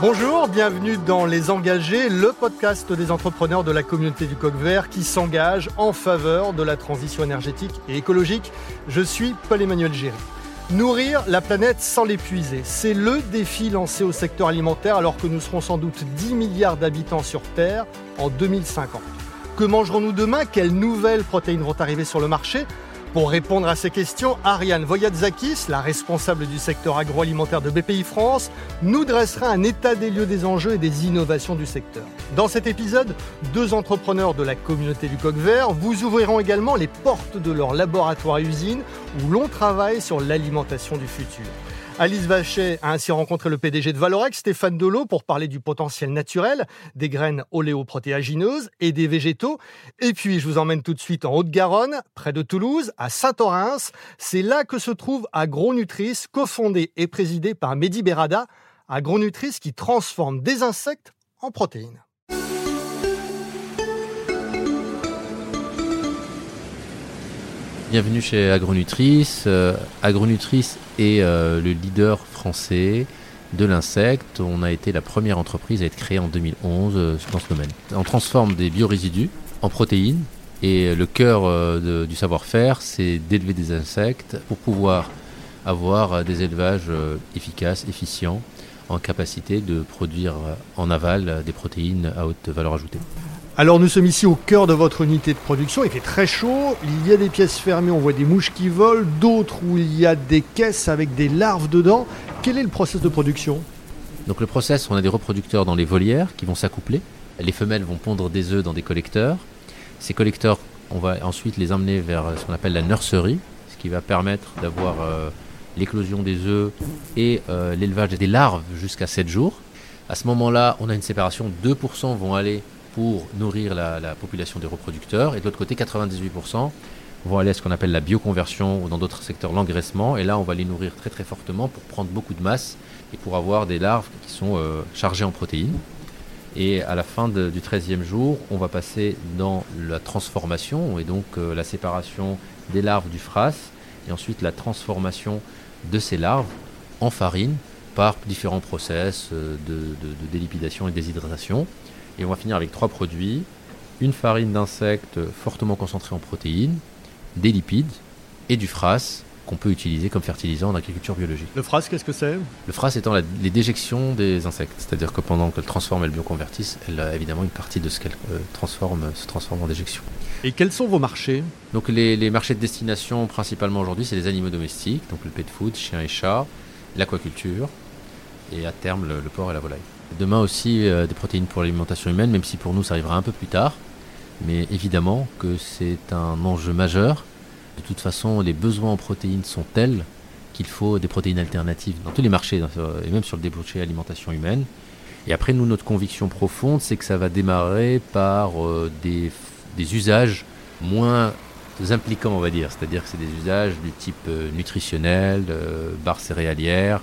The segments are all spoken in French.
Bonjour, bienvenue dans Les Engagés, le podcast des entrepreneurs de la communauté du Coq Vert qui s'engage en faveur de la transition énergétique et écologique. Je suis Paul-Emmanuel Géry. Nourrir la planète sans l'épuiser, c'est le défi lancé au secteur alimentaire alors que nous serons sans doute 10 milliards d'habitants sur Terre en 2050. Que mangerons-nous demain? Quelles nouvelles protéines vont arriver sur le marché? Pour répondre à ces questions, Ariane Voyatzakis, la responsable du secteur agroalimentaire de BPI France, nous dressera un état des lieux des enjeux et des innovations du secteur. Dans cet épisode, deux entrepreneurs de la communauté du coq vert vous ouvriront également les portes de leur laboratoire usine où l'on travaille sur l'alimentation du futur. Alice Vachet a ainsi rencontré le PDG de Valorex, Stéphane Delot, pour parler du potentiel naturel des graines oléoprotéagineuses et des végétaux. Et puis, je vous emmène tout de suite en Haute-Garonne, près de Toulouse, à Saint-Orens. C'est là que se trouve Agronutris, cofondé et présidé par Mehdi Berada. Agronutris qui transforme des insectes en protéines. Bienvenue chez Agronutris. Euh, Agronutris est euh, le leader français de l'insecte. On a été la première entreprise à être créée en 2011 euh, dans ce domaine. On transforme des biorésidus en protéines et le cœur du savoir-faire, c'est d'élever des insectes pour pouvoir avoir des élevages efficaces, efficients, en capacité de produire en aval des protéines à haute valeur ajoutée. Alors nous sommes ici au cœur de votre unité de production, il fait très chaud, il y a des pièces fermées, on voit des mouches qui volent, d'autres où il y a des caisses avec des larves dedans. Quel est le process de production? Donc le process, on a des reproducteurs dans les volières qui vont s'accoupler. Les femelles vont pondre des œufs dans des collecteurs. Ces collecteurs, on va ensuite les emmener vers ce qu'on appelle la nurserie, ce qui va permettre d'avoir euh, l'éclosion des œufs et euh, l'élevage des larves jusqu'à 7 jours. À ce moment-là, on a une séparation, 2% vont aller pour nourrir la, population des reproducteurs. Et de l'autre côté, 98% vont aller à ce qu'on appelle la bioconversion ou dans d'autres secteurs l'engraissement. Et là, on va les nourrir très très fortement pour prendre beaucoup de masse et pour avoir des larves qui sont euh, chargées en protéines. Et à la fin du 13e jour, on va passer dans la transformation et donc euh, la séparation des larves du fras et ensuite la transformation de ces larves en farine par différents process euh, de, de délipidation et déshydratation. Et on va finir avec trois produits une farine d'insectes fortement concentrée en protéines, des lipides et du fras qu'on peut utiliser comme fertilisant en agriculture biologique. Le fras, qu'est-ce que c'est? Le fras étant les déjections des insectes, c'est-à-dire que pendant qu'elles transforment et bioconvertissent, elle a évidemment une partie de ce qu'elles euh, transforment se transforme en déjection. Et quels sont vos marchés? Donc les, marchés de destination principalement aujourd'hui, c'est les animaux domestiques, donc le pet food, chien et chat, l'aquaculture, et à terme le porc et la volaille. Demain aussi euh, des protéines pour l'alimentation humaine, même si pour nous ça arrivera un peu plus tard. Mais évidemment que c'est un enjeu majeur. De toute façon, les besoins en protéines sont tels qu'il faut des protéines alternatives dans tous les marchés, et même sur le débouché alimentation humaine. Et après, nous, notre conviction profonde, c'est que ça va démarrer par euh, des, usages moins impliquants, on va dire. C'est-à-dire que c'est des usages du type euh, nutritionnel, barres céréalières,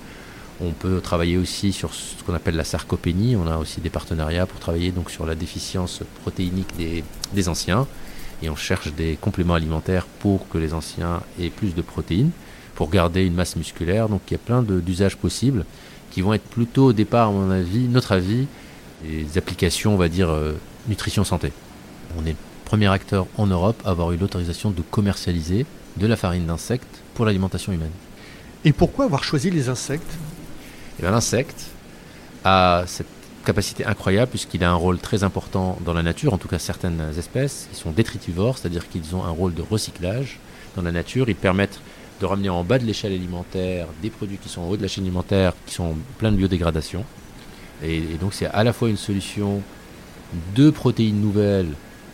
on peut travailler aussi sur ce qu'on appelle la sarcopénie. On a aussi des partenariats pour travailler donc sur la déficience protéinique des, anciens. Et on cherche des compléments alimentaires pour que les anciens aient plus de protéines, pour garder une masse musculaire. Donc il y a plein d'usages possibles qui vont être plutôt au départ, à mon avis, notre avis, des applications, on va dire, euh, nutrition santé. On est le premier acteur en Europe à avoir eu l'autorisation de commercialiser de la farine d'insectes pour l'alimentation humaine. Et pourquoi avoir choisi les insectes? L'insecte a cette capacité incroyable puisqu'il a un rôle très important dans la nature, en tout cas certaines espèces, qui sont détritivores, c'est-à-dire qu'ils ont un rôle de recyclage dans la nature. Ils permettent de ramener en bas de l'échelle alimentaire des produits qui sont en haut de la chaîne alimentaire, qui sont plein de biodégradation. Et, et donc c'est à la fois une solution de protéines nouvelles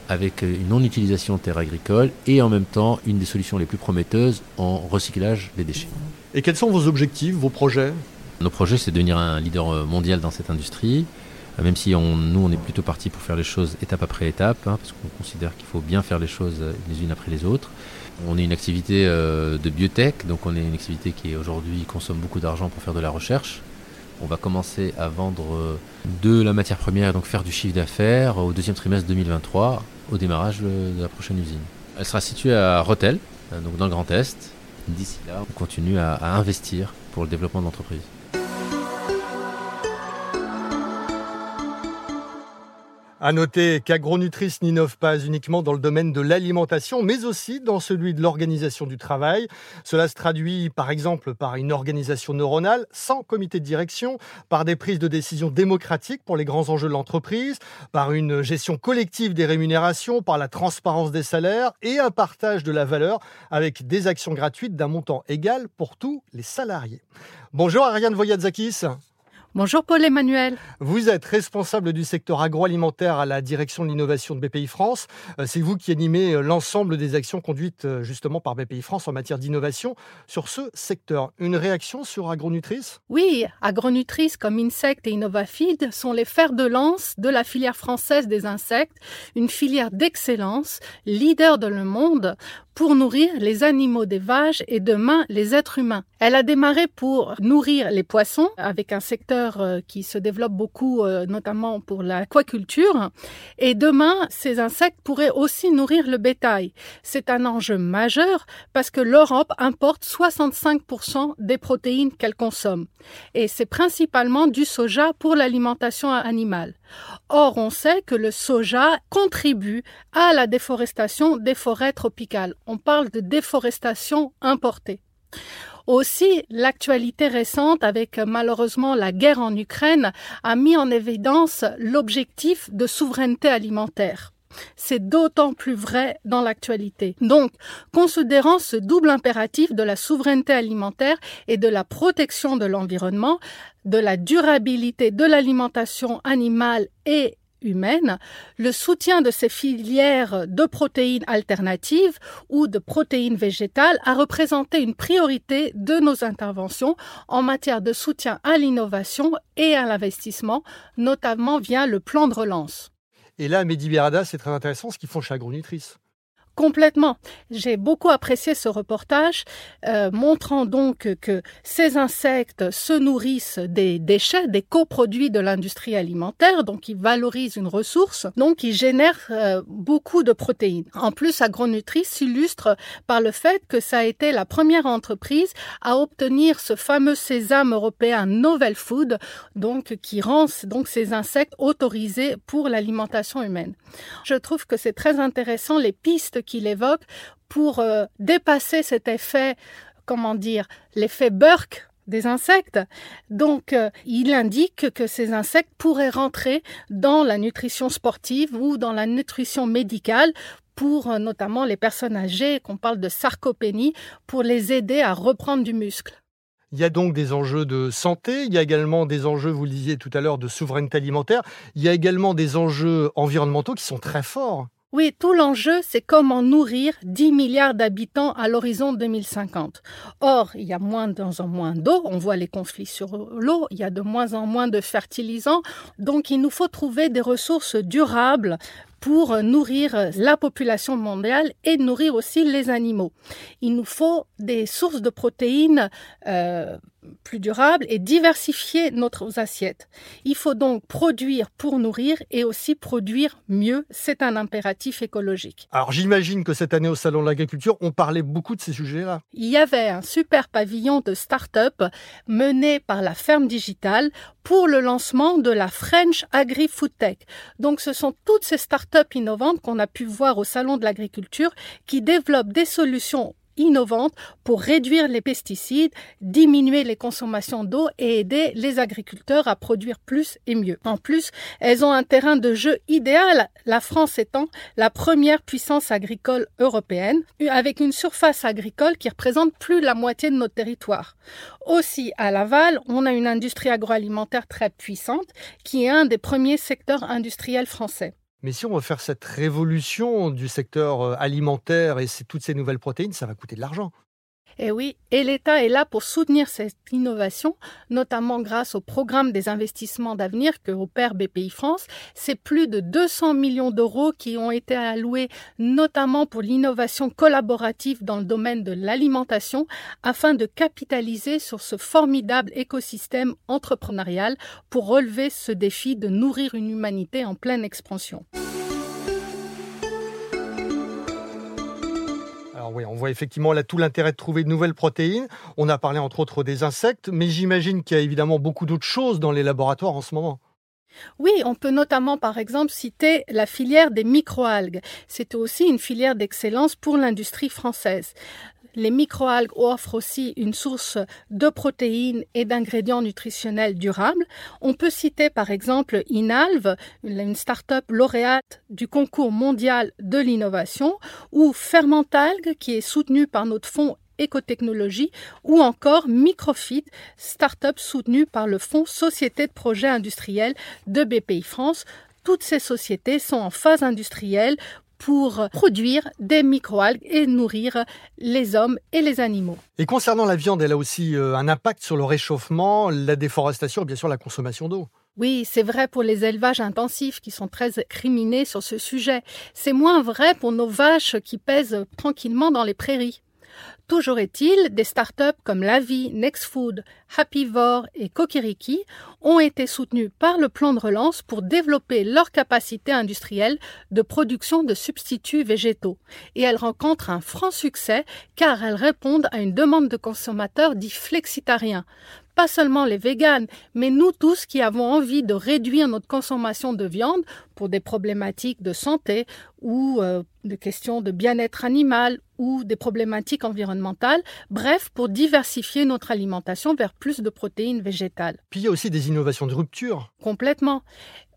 avec une non-utilisation de terres agricoles et en même temps une des solutions les plus prometteuses en recyclage des déchets. Et quels sont vos objectifs, vos projets? Nos projets, c'est de devenir un leader euh, mondial dans cette industrie, euh, même si on, nous, on est plutôt parti pour faire les choses étape après étape, hein, parce qu'on considère qu'il faut bien faire les choses euh, les unes après les autres. On est une activité de biotech, donc on est une activité qui aujourd'hui consomme beaucoup d'argent pour faire de la recherche. On va commencer à vendre de la matière première et donc faire du chiffre d'affaires au deuxième trimestre 2023, au démarrage de la prochaine usine. Elle sera située à Rotel, donc dans le Grand Est. D'ici là, on continue à investir pour le développement de l'entreprise. À noter qu'Agronutris n'innove pas uniquement dans le domaine de l'alimentation, mais aussi dans celui de l'organisation du travail. Cela se traduit par exemple par une organisation neuronale sans comité de direction, par des prises de décision démocratiques pour les grands enjeux de l'entreprise, par une gestion collective des rémunérations, par la transparence des salaires et un partage de la valeur avec des actions gratuites d'un montant égal pour tous les salariés. Bonjour Ariane Voyadzakis. Bonjour Paul-Emmanuel. Vous êtes responsable du secteur agroalimentaire à la direction de l'innovation de BPI France. Euh, c'est vous qui animez euh, l'ensemble des actions conduites euh, justement par BPI France en matière d'innovation sur ce secteur. Une réaction sur Agronutris? Oui, Agronutris comme Insect et Innovafeed sont les fers de lance de la filière française des insectes, une filière d'excellence, leader dans le monde pour nourrir les animaux des vaches et demain les êtres humains. Elle a démarré pour nourrir les poissons avec un secteur euh, qui se développe beaucoup, euh, notamment pour l'aquaculture. Et demain, ces insectes pourraient aussi nourrir le bétail. C'est un enjeu majeur parce que l'Europe importe 65% des protéines qu'elle consomme. Et c'est principalement du soja pour l'alimentation animale. Or, on sait que le soja contribue à la déforestation des forêts tropicales. On parle de déforestation importée. Aussi, l'actualité récente avec malheureusement la guerre en Ukraine a mis en évidence l'objectif de souveraineté alimentaire. C'est d'autant plus vrai dans l'actualité. Donc, considérant ce double impératif de la souveraineté alimentaire et de la protection de l'environnement, de la durabilité de l'alimentation animale et humaine, le soutien de ces filières de protéines alternatives ou de protéines végétales a représenté une priorité de nos interventions en matière de soutien à l'innovation et à l'investissement, notamment via le plan de relance. Et là, Mehdi Berada, c'est très intéressant ce qu'ils font chez Agronutris. Complètement. J'ai beaucoup apprécié ce reportage, euh, montrant donc que ces insectes se nourrissent des déchets, des coproduits de l'industrie alimentaire, donc ils valorisent une ressource, donc ils génèrent euh, beaucoup de protéines. En plus, Agronutris s'illustre par le fait que ça a été la première entreprise à obtenir ce fameux sésame européen Novel Food, donc qui rend donc ces insectes autorisés pour l'alimentation humaine. Je trouve que c'est très intéressant les pistes qu'il évoque pour euh, dépasser cet effet, comment dire, l'effet Burke des insectes. Donc, euh, il indique que ces insectes pourraient rentrer dans la nutrition sportive ou dans la nutrition médicale pour euh, notamment les personnes âgées, qu'on parle de sarcopénie, pour les aider à reprendre du muscle. Il y a donc des enjeux de santé, il y a également des enjeux, vous le disiez tout à l'heure, de souveraineté alimentaire, il y a également des enjeux environnementaux qui sont très forts. Oui, tout l'enjeu, c'est comment nourrir 10 milliards d'habitants à l'horizon 2050. Or, il y a moins en moins d'eau, on voit les conflits sur l'eau, il y a de moins en moins de fertilisants, donc il nous faut trouver des ressources durables pour nourrir la population mondiale et nourrir aussi les animaux. Il nous faut des sources de protéines euh, plus durables et diversifier notre assiettes. Il faut donc produire pour nourrir et aussi produire mieux. C'est un impératif écologique. Alors j'imagine que cette année au Salon de l'Agriculture, on parlait beaucoup de ces sujets-là. Il y avait un super pavillon de start-up mené par la ferme digitale pour le lancement de la French Agri-Food Tech. Donc ce sont toutes ces start-up innovantes qu'on a pu voir au Salon de l'Agriculture qui développent des solutions innovantes pour réduire les pesticides, diminuer les consommations d'eau et aider les agriculteurs à produire plus et mieux. En plus, elles ont un terrain de jeu idéal, la France étant la première puissance agricole européenne, avec une surface agricole qui représente plus la moitié de notre territoire. Aussi, à Laval, on a une industrie agroalimentaire très puissante qui est un des premiers secteurs industriels français. Mais si on veut faire cette révolution du secteur euh, alimentaire et toutes ces nouvelles protéines, ça va coûter de l'argent. Et eh oui, et l'État est là pour soutenir cette innovation, notamment grâce au programme des investissements d'avenir que opère BPI France. C'est plus de 200 millions d'euros qui ont été alloués notamment pour l'innovation collaborative dans le domaine de l'alimentation afin de capitaliser sur ce formidable écosystème entrepreneurial pour relever ce défi de nourrir une humanité en pleine expansion. Oui, on voit effectivement là tout l'intérêt de trouver de nouvelles protéines. On a parlé entre autres des insectes, mais j'imagine qu'il y a évidemment beaucoup d'autres choses dans les laboratoires en ce moment. Oui, on peut notamment par exemple citer la filière des microalgues. C'est aussi une filière d'excellence pour l'industrie française. Les microalgues offrent aussi une source de protéines et d'ingrédients nutritionnels durables. On peut citer par exemple Inalve, une start-up lauréate du concours mondial de l'innovation, ou Fermentalgue, qui est soutenu par notre fonds écotechnologie ou encore Microfit, start-up soutenue par le fonds Société de projets industriels de BPI France. Toutes ces sociétés sont en phase industrielle pour produire des microalgues et nourrir les hommes et les animaux. Et concernant la viande, elle a aussi euh, un impact sur le réchauffement, la déforestation et bien sûr la consommation d'eau. Oui, c'est vrai pour les élevages intensifs qui sont très criminés sur ce sujet. C'est moins vrai pour nos vaches qui pèsent tranquillement dans les prairies. Toujours est-il, des startups comme Lavi, Nextfood, Happyvore et Kokiriki ont été soutenues par le plan de relance pour développer leur capacité industrielle de production de substituts végétaux. Et elles rencontrent un franc succès car elles répondent à une demande de consommateurs dits flexitariens pas seulement les véganes, mais nous tous qui avons envie de réduire notre consommation de viande pour des problématiques de santé ou euh, des questions de bien-être animal ou des problématiques environnementales, bref, pour diversifier notre alimentation vers plus de protéines végétales. Puis il y a aussi des innovations de rupture. Complètement.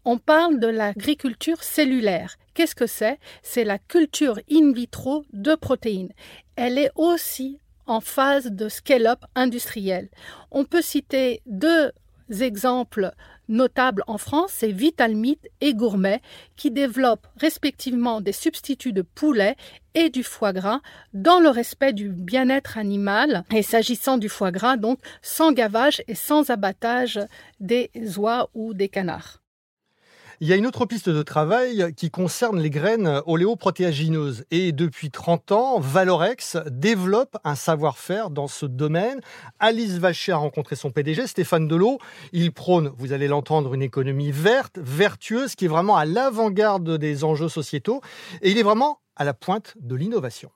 On parle de l'agriculture cellulaire. Qu'est-ce que c'est? C'est la culture in vitro de protéines. Elle est aussi en phase de scale-up industriel. On peut citer deux exemples notables en France, c'est Vitalmeat et Gourmet, qui développent respectivement des substituts de poulet et du foie gras dans le respect du bien-être animal. Et s'agissant du foie gras, donc sans gavage et sans abattage des oies ou des canards. Il y a une autre piste de travail qui concerne les graines oléoprotéagineuses. Et depuis 30 ans, Valorex développe un savoir-faire dans ce domaine. Alice Vacher a rencontré son PDG, Stéphane Delot. Il prône, vous allez l'entendre, une économie verte, vertueuse, qui est vraiment à l'avant-garde des enjeux sociétaux. Et il est vraiment à la pointe de l'innovation.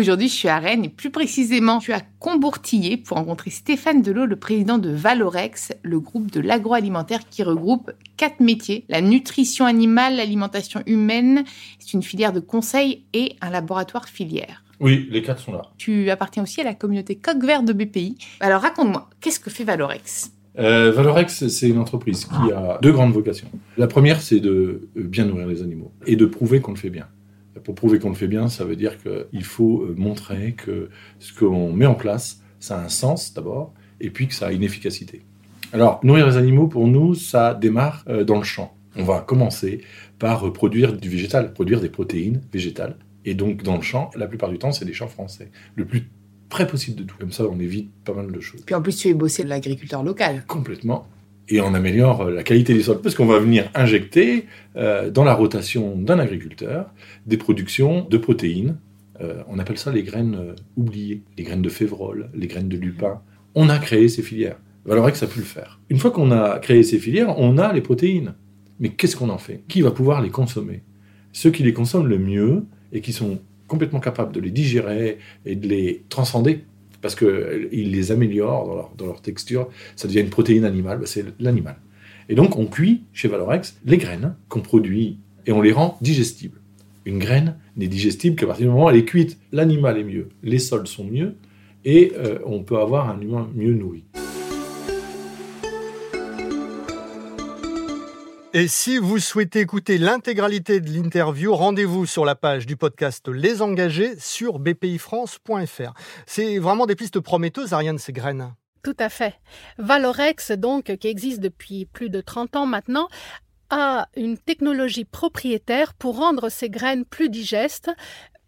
Aujourd'hui, je suis à Rennes et plus précisément, je suis à Combourtillé pour rencontrer Stéphane Delot, le président de Valorex, le groupe de l'agroalimentaire qui regroupe quatre métiers la nutrition animale, l'alimentation humaine. C'est une filière de conseil et un laboratoire filière. Oui, les quatre sont là. Tu appartiens aussi à la communauté Coq Vert de BPI. Alors raconte-moi, qu'est-ce que fait Valorex? Euh, Valorex, c'est une entreprise qui a deux grandes vocations. La première, c'est de bien nourrir les animaux et de prouver qu'on le fait bien. Pour prouver qu'on le fait bien, ça veut dire qu'il faut euh, montrer que ce qu'on met en place, ça a un sens d'abord, et puis que ça a une efficacité. Alors, nourrir les animaux, pour nous, ça démarre euh, dans le champ. On va commencer par produire du végétal, produire des protéines végétales. Et donc, dans le champ, la plupart du temps, c'est des champs français. Le plus près possible de tout. Comme ça, on évite pas mal de choses. Puis en plus, tu es bossé de l'agriculteur local. Complètement et on améliore euh, la qualité des sols parce qu'on va venir injecter euh, dans la rotation d'un agriculteur des productions de protéines. Euh, on appelle ça les graines oubliées, les graines de févrole, les graines de lupin. On a créé ces filières. ça a pu le faire. Une fois qu'on a créé ces filières, on a les protéines. Mais qu'est-ce qu'on en fait? Qui va pouvoir les consommer? Ceux qui les consomment le mieux et qui sont complètement capables de les digérer et de les transcender parce qu'ils les améliorent dans leur, texture, ça devient une protéine animale, bah, c'est l'animal. Et donc on cuit chez Valorex les graines qu'on produit et on les rend digestibles. Une graine n'est digestible qu'à partir du moment où elle est cuite. L'animal est mieux, les sols sont mieux et euh, on peut avoir un humain mieux nourri. Et si vous souhaitez écouter l'intégralité de l'interview, rendez-vous sur la page du podcast Les Engagés sur bpifrance.fr. C'est vraiment des pistes prometteuses, Ariane, ces graines. Tout à fait. Valorex, donc, qui existe depuis plus de 30 ans maintenant, a une technologie propriétaire pour rendre ces graines plus digestes,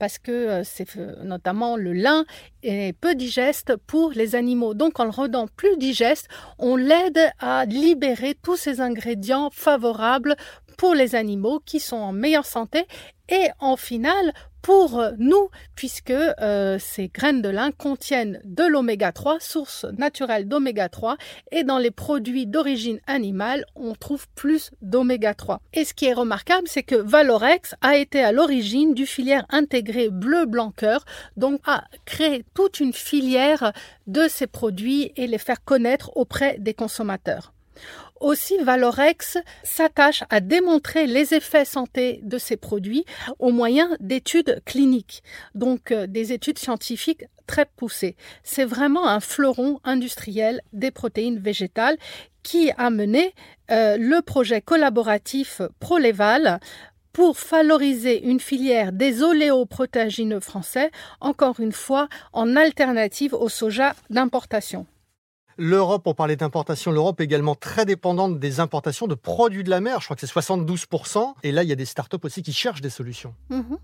parce que euh, c'est euh, notamment le lin est peu digeste pour les animaux. Donc en le rendant plus digeste, on l'aide à libérer tous ces ingrédients favorables pour les animaux qui sont en meilleure santé et en finale pour nous, puisque euh, ces graines de lin contiennent de l'oméga 3, source naturelle d'oméga 3, et dans les produits d'origine animale, on trouve plus d'oméga 3. Et ce qui est remarquable, c'est que Valorex a été à l'origine du filière intégré bleu-blanc-cœur, donc a créé toute une filière de ces produits et les faire connaître auprès des consommateurs. Aussi, Valorex s'attache à démontrer les effets santé de ces produits au moyen d'études cliniques, donc euh, des études scientifiques très poussées. C'est vraiment un fleuron industriel des protéines végétales qui a mené euh, le projet collaboratif Proleval pour valoriser une filière des oléoprotéagineux français, encore une fois en alternative au soja d'importation. L'Europe, on parlait d'importation, l'Europe est également très dépendante des importations de produits de la mer. Je crois que c'est 72%. Et là, il y a des startups aussi qui cherchent des solutions. Mhm.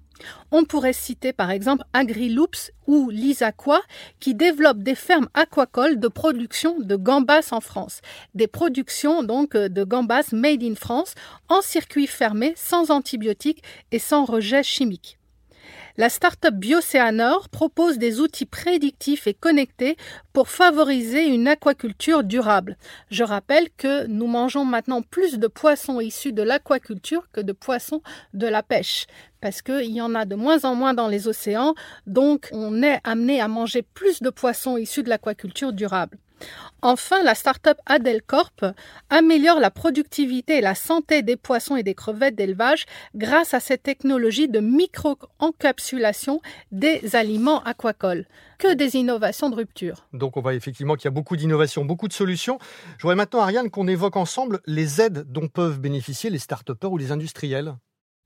On pourrait citer par exemple AgriLoops ou l'Isaqua qui développent des fermes aquacoles de production de gambas en France. Des productions donc de gambas made in France en circuit fermé, sans antibiotiques et sans rejet chimique. La start-up Bioceanor propose des outils prédictifs et connectés pour favoriser une aquaculture durable. Je rappelle que nous mangeons maintenant plus de poissons issus de l'aquaculture que de poissons de la pêche parce qu'il y en a de moins en moins dans les océans, donc on est amené à manger plus de poissons issus de l'aquaculture durable. Enfin, la start-up Adelcorp améliore la productivité et la santé des poissons et des crevettes d'élevage grâce à cette technologie de micro-encapsulation des aliments aquacoles. Que des innovations de rupture. Donc on voit effectivement qu'il y a beaucoup d'innovations, beaucoup de solutions. Je voudrais maintenant, Ariane, qu'on évoque ensemble les aides dont peuvent bénéficier les start-upers ou les industriels.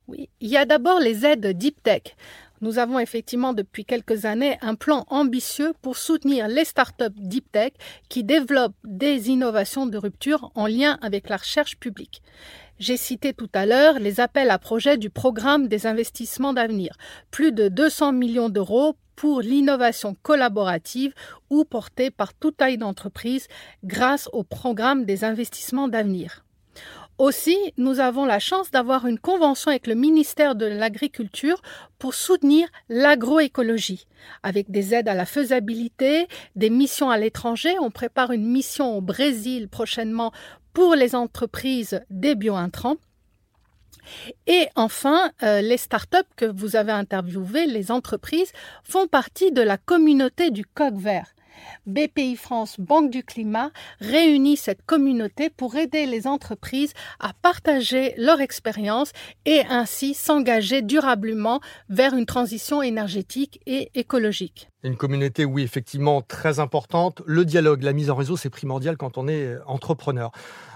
Oui, il y a d'abord les aides Deep Tech. Nous avons effectivement depuis quelques années un plan ambitieux pour soutenir les startups deep tech qui développent des innovations de rupture en lien avec la recherche publique. J'ai cité tout à l'heure les appels à projets du programme des investissements d'avenir, plus de 200 millions d'euros pour l'innovation collaborative ou portée par toute taille d'entreprise grâce au programme des investissements d'avenir. Aussi, nous avons la chance d'avoir une convention avec le ministère de l'Agriculture pour soutenir l'agroécologie, avec des aides à la faisabilité, des missions à l'étranger. On prépare une mission au Brésil prochainement pour les entreprises des biointrants. Et enfin, euh, les startups que vous avez interviewées, les entreprises, font partie de la communauté du coq vert. BPI France, Banque du Climat, réunit cette communauté pour aider les entreprises à partager leur expérience et ainsi s'engager durablement vers une transition énergétique et écologique. Une communauté, oui, effectivement, très importante. Le dialogue, la mise en réseau, c'est primordial quand on est entrepreneur.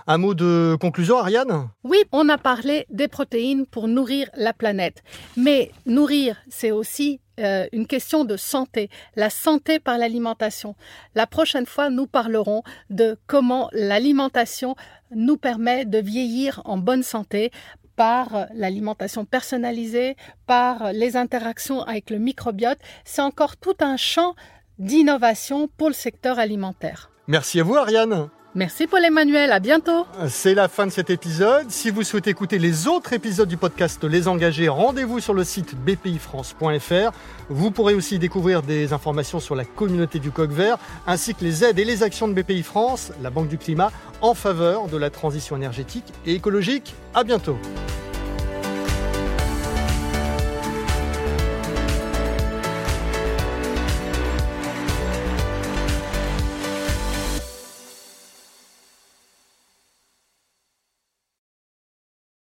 Un mot de conclusion, Ariane? Oui, on a parlé des protéines pour nourrir la planète. Mais nourrir, c'est aussi euh, une question de santé, la santé par l'alimentation. La prochaine fois, nous parlerons de comment l'alimentation nous permet de vieillir en bonne santé par l'alimentation personnalisée, par les interactions avec le microbiote. C'est encore tout un champ d'innovation pour le secteur alimentaire. Merci à vous, Ariane. Merci Paul-Emmanuel, à bientôt. C'est la fin de cet épisode. Si vous souhaitez écouter les autres épisodes du podcast Les Engagés, rendez-vous sur le site bpifrance.fr. Vous pourrez aussi découvrir des informations sur la communauté du coq vert, ainsi que les aides et les actions de BPI France, la Banque du Climat, en faveur de la transition énergétique et écologique. À bientôt.